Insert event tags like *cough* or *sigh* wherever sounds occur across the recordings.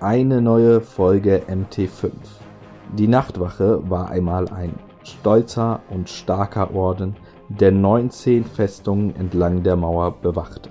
Eine neue Folge MT5. Die Nachtwache war einmal ein stolzer und starker Orden, der 19 Festungen entlang der Mauer bewachte.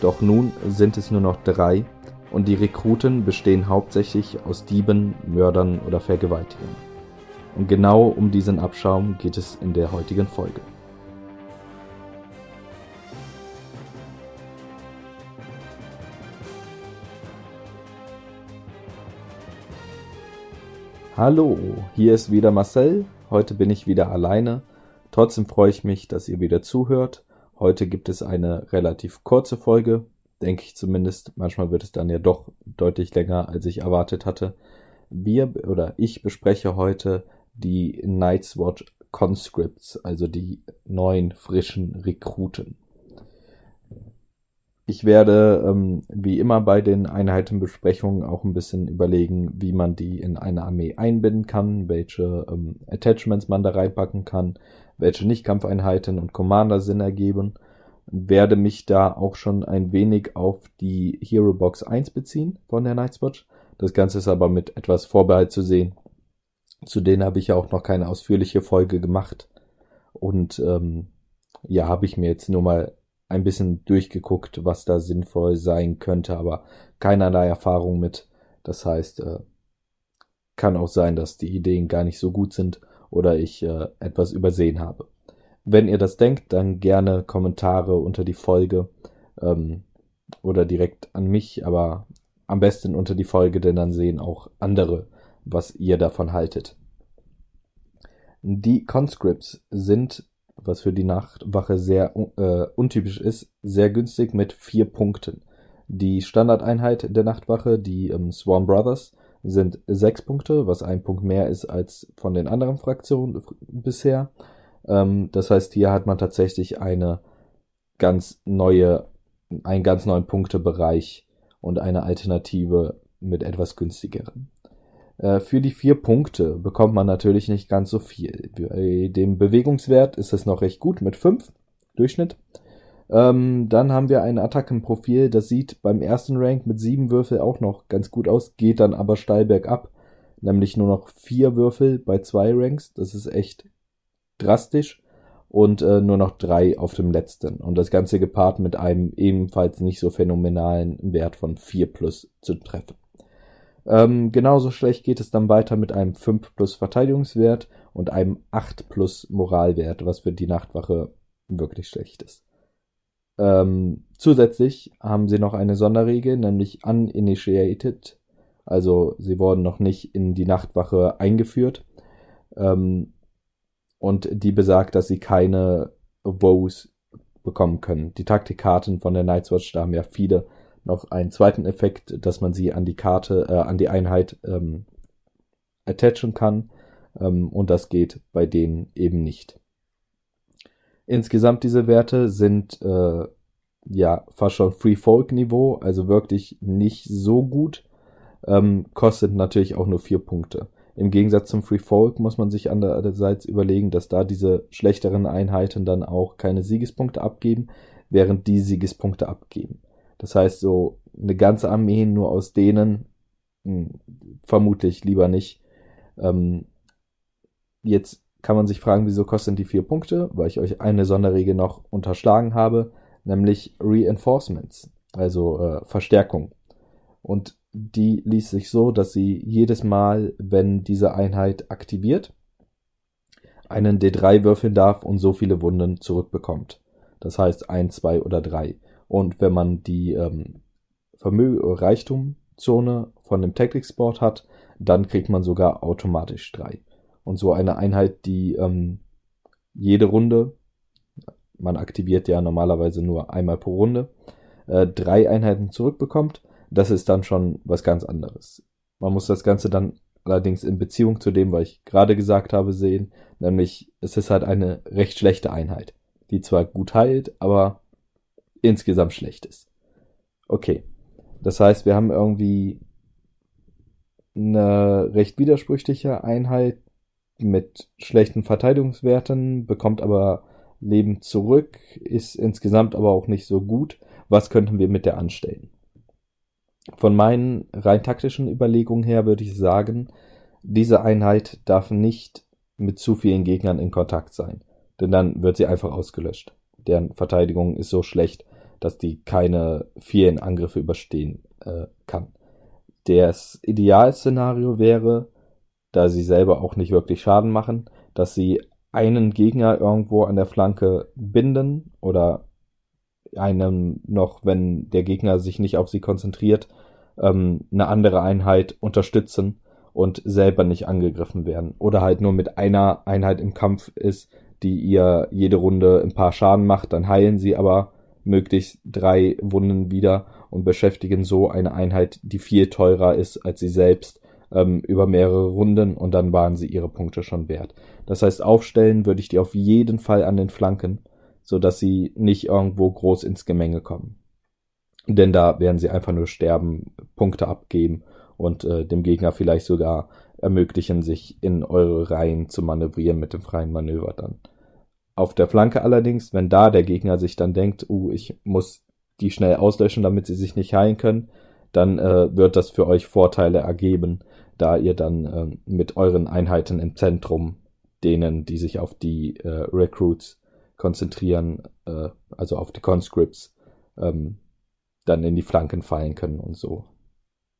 Doch nun sind es nur noch drei und die Rekruten bestehen hauptsächlich aus Dieben, Mördern oder Vergewaltigern. Und genau um diesen Abschaum geht es in der heutigen Folge. Hallo, hier ist wieder Marcel. Heute bin ich wieder alleine. Trotzdem freue ich mich, dass ihr wieder zuhört. Heute gibt es eine relativ kurze Folge, denke ich zumindest. Manchmal wird es dann ja doch deutlich länger, als ich erwartet hatte. Wir oder ich bespreche heute die Night's Watch Conscripts, also die neuen frischen Rekruten. Ich werde ähm, wie immer bei den Einheitenbesprechungen auch ein bisschen überlegen, wie man die in eine Armee einbinden kann, welche ähm, Attachments man da reinpacken kann, welche Nicht-Kampfeinheiten und Commander Sinn ergeben. Werde mich da auch schon ein wenig auf die Hero Box 1 beziehen von der Night's Watch. Das Ganze ist aber mit etwas Vorbehalt zu sehen. Zu denen habe ich ja auch noch keine ausführliche Folge gemacht. Und ähm, ja, habe ich mir jetzt nur mal ein bisschen durchgeguckt, was da sinnvoll sein könnte, aber keinerlei Erfahrung mit. Das heißt, äh, kann auch sein, dass die Ideen gar nicht so gut sind oder ich äh, etwas übersehen habe. Wenn ihr das denkt, dann gerne Kommentare unter die Folge ähm, oder direkt an mich, aber am besten unter die Folge, denn dann sehen auch andere, was ihr davon haltet. Die Conscripts sind was für die Nachtwache sehr äh, untypisch ist, sehr günstig mit vier Punkten. Die Standardeinheit der Nachtwache, die ähm, Swarm Brothers, sind sechs Punkte, was ein Punkt mehr ist als von den anderen Fraktionen bisher. Ähm, das heißt, hier hat man tatsächlich eine ganz neue, einen ganz neuen Punktebereich und eine Alternative mit etwas günstigeren. Äh, für die vier Punkte bekommt man natürlich nicht ganz so viel. Bei dem Bewegungswert ist es noch recht gut mit fünf Durchschnitt. Ähm, dann haben wir ein Attackenprofil, das sieht beim ersten Rank mit sieben Würfel auch noch ganz gut aus, geht dann aber steil bergab, nämlich nur noch vier Würfel bei zwei Ranks. Das ist echt drastisch und äh, nur noch drei auf dem letzten. Und das Ganze gepaart mit einem ebenfalls nicht so phänomenalen Wert von vier plus zu treffen. Ähm, genauso schlecht geht es dann weiter mit einem 5 plus Verteidigungswert und einem 8 plus Moralwert, was für die Nachtwache wirklich schlecht ist. Ähm, zusätzlich haben sie noch eine Sonderregel, nämlich uninitiated. Also sie wurden noch nicht in die Nachtwache eingeführt. Ähm, und die besagt, dass sie keine Woes bekommen können. Die Taktikkarten von der Night's Watch, da haben ja viele noch einen zweiten Effekt, dass man sie an die Karte, äh, an die Einheit ähm, attachen kann. Ähm, und das geht bei denen eben nicht. Insgesamt diese Werte sind äh, ja fast schon Free Folk Niveau, also wirklich nicht so gut. Ähm, kostet natürlich auch nur vier Punkte. Im Gegensatz zum Free Folk muss man sich andererseits überlegen, dass da diese schlechteren Einheiten dann auch keine Siegespunkte abgeben, während die Siegespunkte abgeben. Das heißt, so eine ganze Armee nur aus denen, mh, hm, vermutlich lieber nicht. Ähm, jetzt kann man sich fragen, wieso kosten die vier Punkte, weil ich euch eine Sonderregel noch unterschlagen habe, nämlich Reinforcements, also äh, Verstärkung. Und die liest sich so, dass sie jedes Mal, wenn diese Einheit aktiviert, einen D3 würfeln darf und so viele Wunden zurückbekommt. Das heißt ein, zwei oder drei. Und wenn man die ähm, Vermögen Reichtumzone von dem Tactics Board hat, dann kriegt man sogar automatisch drei. Und so eine Einheit, die ähm, jede Runde, man aktiviert ja normalerweise nur einmal pro Runde, äh, drei Einheiten zurückbekommt, das ist dann schon was ganz anderes. Man muss das Ganze dann allerdings in Beziehung zu dem, was ich gerade gesagt habe, sehen, nämlich es ist halt eine recht schlechte Einheit, die zwar gut heilt, aber insgesamt schlecht ist. Okay. Das heißt, wir haben irgendwie eine recht widersprüchliche Einheit mit schlechten Verteidigungswerten, bekommt aber Leben zurück, ist insgesamt aber auch nicht so gut. Was könnten wir mit der anstellen? Von meinen rein taktischen Überlegungen her würde ich sagen, diese Einheit darf nicht mit zu vielen Gegnern in Kontakt sein, denn dann wird sie einfach ausgelöscht. Deren Verteidigung ist so schlecht, dass die keine vielen Angriffe überstehen äh, kann. Das Idealszenario wäre, da sie selber auch nicht wirklich Schaden machen, dass sie einen Gegner irgendwo an der Flanke binden oder einem noch, wenn der Gegner sich nicht auf sie konzentriert, ähm, eine andere Einheit unterstützen und selber nicht angegriffen werden. Oder halt nur mit einer Einheit im Kampf ist, die ihr jede Runde ein paar Schaden macht, dann heilen sie aber möglichst drei Wunden wieder und beschäftigen so eine Einheit, die viel teurer ist als sie selbst, ähm, über mehrere Runden und dann waren sie ihre Punkte schon wert. Das heißt, aufstellen würde ich die auf jeden Fall an den Flanken, so dass sie nicht irgendwo groß ins Gemenge kommen. Denn da werden sie einfach nur sterben, Punkte abgeben und äh, dem Gegner vielleicht sogar ermöglichen, sich in eure Reihen zu manövrieren mit dem freien Manöver dann. Auf der Flanke allerdings, wenn da der Gegner sich dann denkt, uh, ich muss die schnell auslöschen, damit sie sich nicht heilen können, dann äh, wird das für euch Vorteile ergeben, da ihr dann äh, mit euren Einheiten im Zentrum, denen, die sich auf die äh, Recruits konzentrieren, äh, also auf die Conscripts, ähm, dann in die Flanken fallen können und so.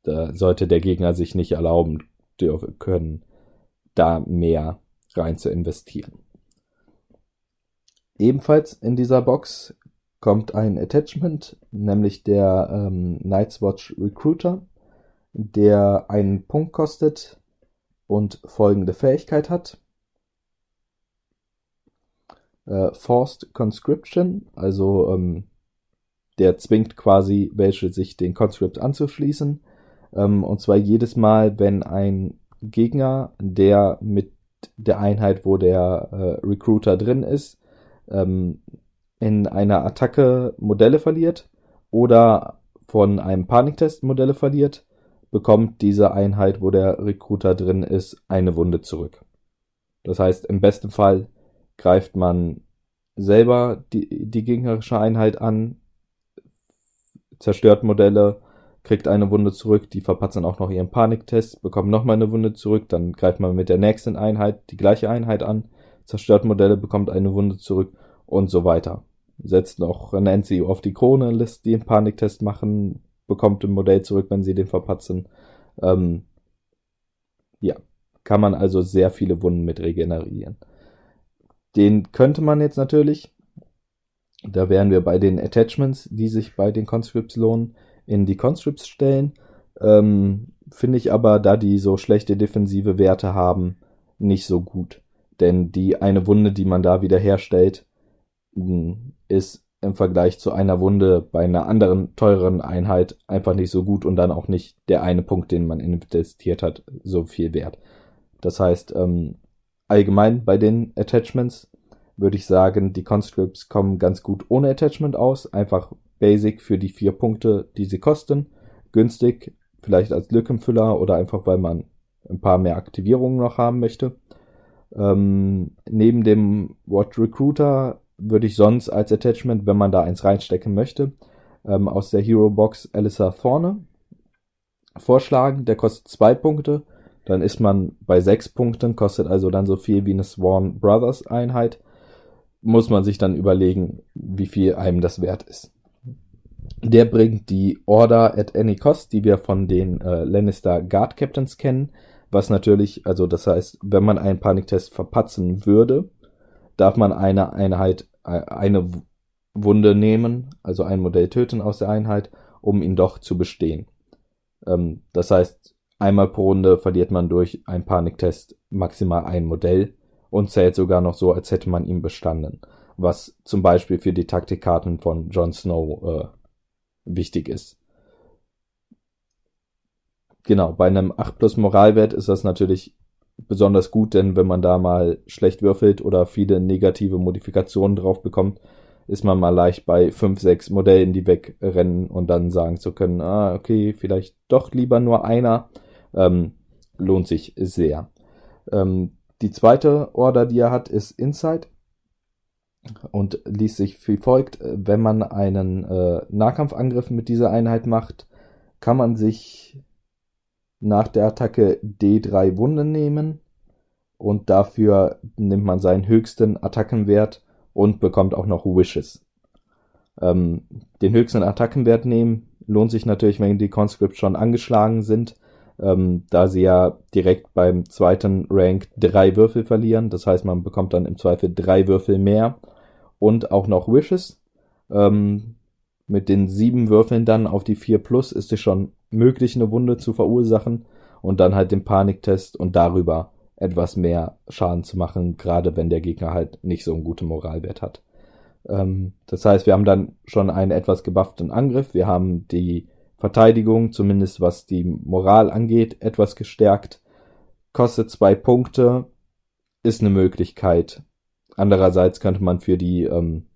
Da sollte der Gegner sich nicht erlauben können, da mehr rein zu investieren. Ebenfalls in dieser Box kommt ein Attachment, nämlich der ähm, Night's Watch Recruiter, der einen Punkt kostet und folgende Fähigkeit hat. Äh, Forced Conscription, also ähm, der zwingt quasi welche, sich den Conscript anzuschließen. Ähm, und zwar jedes Mal, wenn ein Gegner, der mit der Einheit, wo der äh, Recruiter drin ist, ähm, in einer Attacke Modelle verliert oder von einem Paniktest Modelle verliert, bekommt diese Einheit, wo der Recruiter drin ist, eine Wunde zurück. Das heißt, im besten Fall greift man selber die, die gegnerische Einheit an, zerstört Modelle, kriegt eine Wunde zurück, die verpatzen auch noch ihren Paniktest, bekommt nochmal eine Wunde zurück, dann greift man mit der nächsten Einheit die gleiche Einheit an, zerstört Modelle, bekommt eine Wunde zurück und so weiter. Setzt noch Nancy auf die Krone, lässt die einen Paniktest machen, bekommt ein Modell zurück, wenn sie den verpatzen. Ähm, ja, kann man also sehr viele Wunden mit regenerieren. Den könnte man jetzt natürlich, da wären wir bei den Attachments, die sich bei den Conscripts lohnen, in die Conscripts stellen. Ähm, Finde ich aber, da die so schlechte defensive Werte haben, nicht so gut. Denn die eine Wunde, die man da wieder herstellt, ist im Vergleich zu einer Wunde bei einer anderen teureren Einheit einfach nicht so gut und dann auch nicht der eine Punkt, den man investiert hat, so viel wert. Das heißt, ähm, allgemein bei den Attachments würde ich sagen, die Conscripts kommen ganz gut ohne Attachment aus. Einfach basic für die vier Punkte, die sie kosten. Günstig, vielleicht als Lückenfüller oder einfach weil man ein paar mehr Aktivierungen noch haben möchte. Ähm, neben dem Watch Recruiter würde ich sonst als Attachment, wenn man da eins reinstecken möchte, ähm, aus der Hero Box Alyssa vorne vorschlagen. Der kostet zwei Punkte. Dann ist man bei sechs Punkten, kostet also dann so viel wie eine Sworn Brothers Einheit. Muss man sich dann überlegen, wie viel einem das wert ist. Der bringt die Order at any cost, die wir von den äh, Lannister Guard Captains kennen. Was natürlich, also das heißt, wenn man einen Paniktest verpatzen würde, darf man eine Einheit, äh, eine Wunde nehmen, also ein Modell töten aus der Einheit, um ihn doch zu bestehen. Ähm, das heißt, einmal pro Runde verliert man durch einen Paniktest maximal ein Modell und zählt sogar noch so, als hätte man ihn bestanden. Was zum Beispiel für die Taktikkarten von Jon Snow äh, wichtig ist. Genau, bei einem 8 plus Moralwert ist das natürlich besonders gut, denn wenn man da mal schlecht würfelt oder viele negative Modifikationen drauf bekommt, ist man mal leicht bei 5, 6 Modellen, die wegrennen und dann sagen zu können, ah, okay, vielleicht doch lieber nur einer, ähm, lohnt sich sehr. Ähm, die zweite Order, die er hat, ist Insight und liest sich wie folgt, wenn man einen äh, Nahkampfangriff mit dieser Einheit macht, kann man sich nach der Attacke D3 Wunden nehmen und dafür nimmt man seinen höchsten Attackenwert und bekommt auch noch Wishes. Ähm, den höchsten Attackenwert nehmen lohnt sich natürlich, wenn die Conscripts schon angeschlagen sind, ähm, da sie ja direkt beim zweiten Rank drei Würfel verlieren. Das heißt, man bekommt dann im Zweifel drei Würfel mehr und auch noch Wishes. Ähm, mit den sieben Würfeln dann auf die 4 plus ist es schon möglich, eine Wunde zu verursachen und dann halt den Paniktest und darüber etwas mehr Schaden zu machen, gerade wenn der Gegner halt nicht so einen guten Moralwert hat. Ähm, das heißt, wir haben dann schon einen etwas gebufften Angriff, wir haben die Verteidigung, zumindest was die Moral angeht, etwas gestärkt. Kostet zwei Punkte, ist eine Möglichkeit. Andererseits könnte man für die ähm,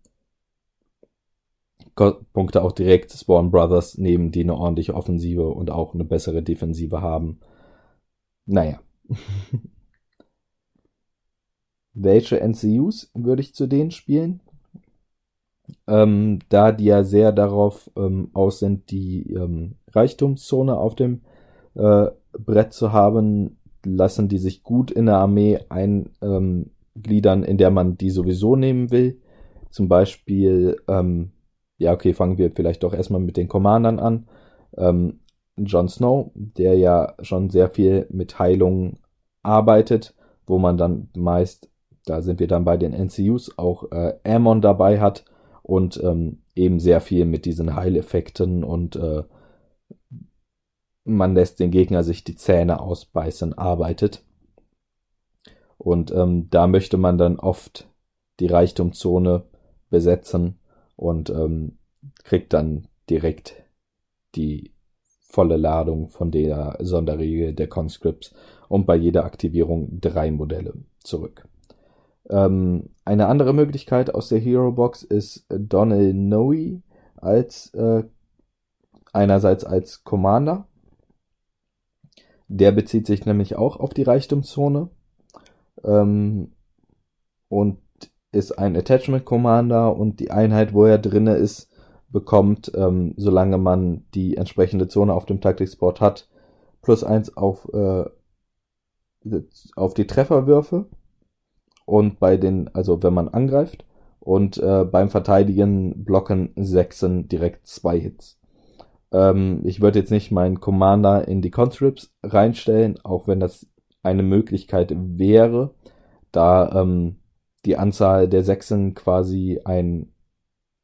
Punkte auch direkt Spawn Brothers nehmen, die eine ordentliche Offensive und auch eine bessere Defensive haben. Naja. *laughs* Welche NCUs würde ich zu denen spielen? Ähm, da die ja sehr darauf ähm, aus sind, die ähm, Reichtumszone auf dem äh, Brett zu haben, lassen die sich gut in der Armee eingliedern, in der man die sowieso nehmen will. Zum Beispiel ähm, ja, okay, fangen wir vielleicht doch erstmal mit den Commandern an. Ähm, Jon Snow, der ja schon sehr viel mit Heilung arbeitet, wo man dann meist, da sind wir dann bei den NCUs, auch äh, Ammon dabei hat und ähm, eben sehr viel mit diesen Heileffekten und äh, man lässt den Gegner sich die Zähne ausbeißen, arbeitet. Und ähm, da möchte man dann oft die Reichtumzone besetzen und ähm, kriegt dann direkt die volle Ladung von der Sonderregel der Conscripts und bei jeder Aktivierung drei Modelle zurück. Ähm, eine andere Möglichkeit aus der Hero Box ist Donald Noe als äh, einerseits als Commander. Der bezieht sich nämlich auch auf die Reichtumszone ähm, und ist ein Attachment Commander und die Einheit, wo er drinne ist, bekommt, ähm, solange man die entsprechende Zone auf dem Taktiksport hat, plus eins auf, äh, auf die Trefferwürfe und bei den, also wenn man angreift und äh, beim Verteidigen blocken Sechsen direkt zwei Hits. Ähm, ich würde jetzt nicht meinen Commander in die Conscripts reinstellen, auch wenn das eine Möglichkeit wäre, da ähm, die Anzahl der Sechsen quasi ein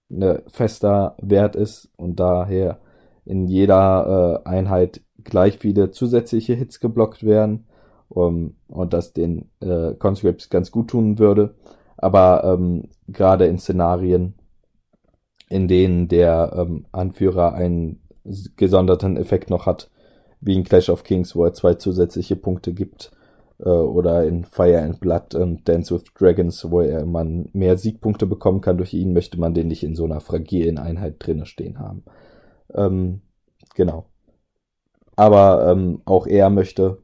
ne, fester Wert ist und daher in jeder äh, Einheit gleich viele zusätzliche Hits geblockt werden um, und das den äh, Conscripts ganz gut tun würde. Aber ähm, gerade in Szenarien, in denen der ähm, Anführer einen gesonderten Effekt noch hat, wie in Clash of Kings, wo er zwei zusätzliche Punkte gibt, äh, oder in Fire and Blood und Dance with Dragons, wo er man mehr Siegpunkte bekommen kann durch ihn, möchte man den nicht in so einer fragilen Einheit drinne stehen haben. Ähm, genau. Aber ähm, auch er möchte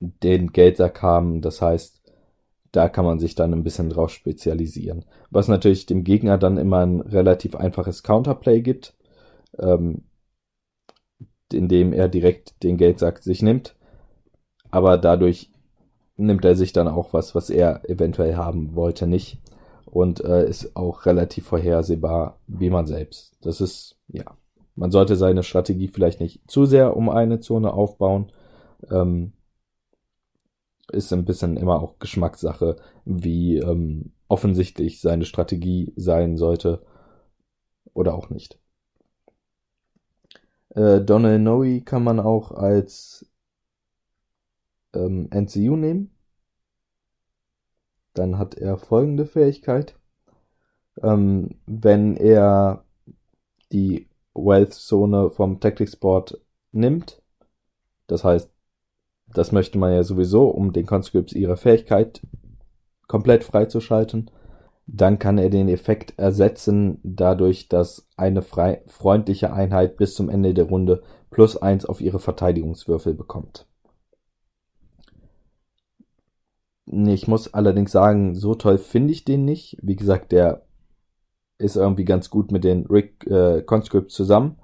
den Geldsack haben, das heißt, da kann man sich dann ein bisschen drauf spezialisieren. Was natürlich dem Gegner dann immer ein relativ einfaches Counterplay gibt, ähm, indem er direkt den Geldsack sich nimmt aber dadurch nimmt er sich dann auch was, was er eventuell haben wollte, nicht. Und äh, ist auch relativ vorhersehbar, wie man selbst. Das ist, ja, man sollte seine Strategie vielleicht nicht zu sehr um eine Zone aufbauen. Ähm, ist ein bisschen immer auch Geschmackssache, wie ähm, offensichtlich seine Strategie sein sollte oder auch nicht. Äh, Donald Noe kann man auch als ähm, NCU nehmen. Dann hat er folgende Fähigkeit. Ähm, wenn er die Wealth-Zone vom Tactics Board nimmt, das heißt, das möchte man ja sowieso, um den Conscripts ihre Fähigkeit komplett freizuschalten, dann kann er den Effekt ersetzen, dadurch, dass eine frei freundliche Einheit bis zum Ende der Runde plus eins auf ihre Verteidigungswürfel bekommt. Ich muss allerdings sagen, so toll finde ich den nicht. Wie gesagt, der ist irgendwie ganz gut mit den Rick äh, Conscripts zusammen.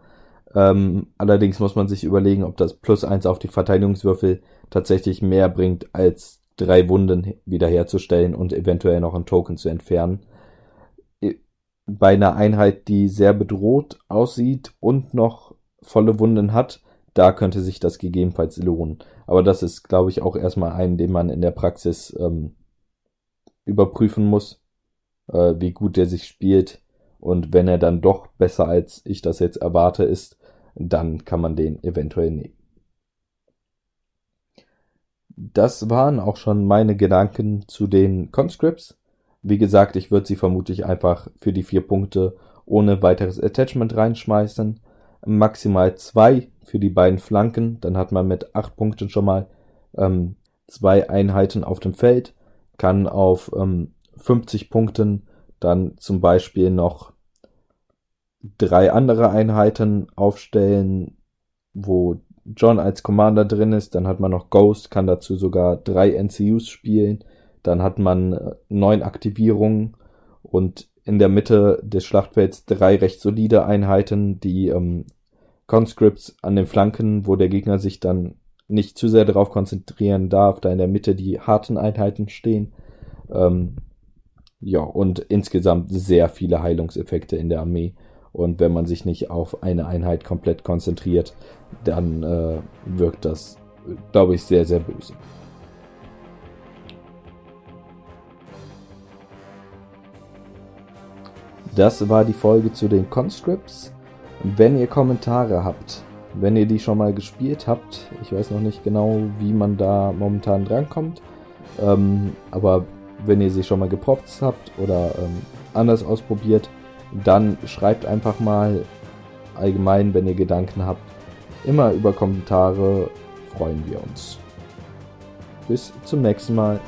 Ähm, allerdings muss man sich überlegen, ob das plus eins auf die Verteidigungswürfel tatsächlich mehr bringt, als drei Wunden wiederherzustellen und eventuell noch einen Token zu entfernen. Bei einer Einheit, die sehr bedroht aussieht und noch volle Wunden hat, da könnte sich das gegebenenfalls lohnen. Aber das ist, glaube ich, auch erstmal ein, den man in der Praxis ähm, überprüfen muss, äh, wie gut der sich spielt. Und wenn er dann doch besser als ich das jetzt erwarte ist, dann kann man den eventuell nehmen. Das waren auch schon meine Gedanken zu den Conscripts. Wie gesagt, ich würde sie vermutlich einfach für die vier Punkte ohne weiteres Attachment reinschmeißen. Maximal zwei für die beiden Flanken. Dann hat man mit acht Punkten schon mal ähm, zwei Einheiten auf dem Feld. Kann auf ähm, 50 Punkten dann zum Beispiel noch drei andere Einheiten aufstellen, wo John als Commander drin ist. Dann hat man noch Ghost, kann dazu sogar drei NCUs spielen. Dann hat man äh, neun Aktivierungen und in der Mitte des Schlachtfelds drei recht solide Einheiten, die ähm, Conscripts an den Flanken, wo der Gegner sich dann nicht zu sehr darauf konzentrieren darf, da in der Mitte die harten Einheiten stehen. Ähm, ja, und insgesamt sehr viele Heilungseffekte in der Armee. Und wenn man sich nicht auf eine Einheit komplett konzentriert, dann äh, wirkt das, glaube ich, sehr, sehr böse. Das war die Folge zu den Conscripts. Wenn ihr Kommentare habt, wenn ihr die schon mal gespielt habt, ich weiß noch nicht genau, wie man da momentan drankommt, ähm, aber wenn ihr sie schon mal geproppt habt oder ähm, anders ausprobiert, dann schreibt einfach mal allgemein, wenn ihr Gedanken habt. Immer über Kommentare freuen wir uns. Bis zum nächsten Mal.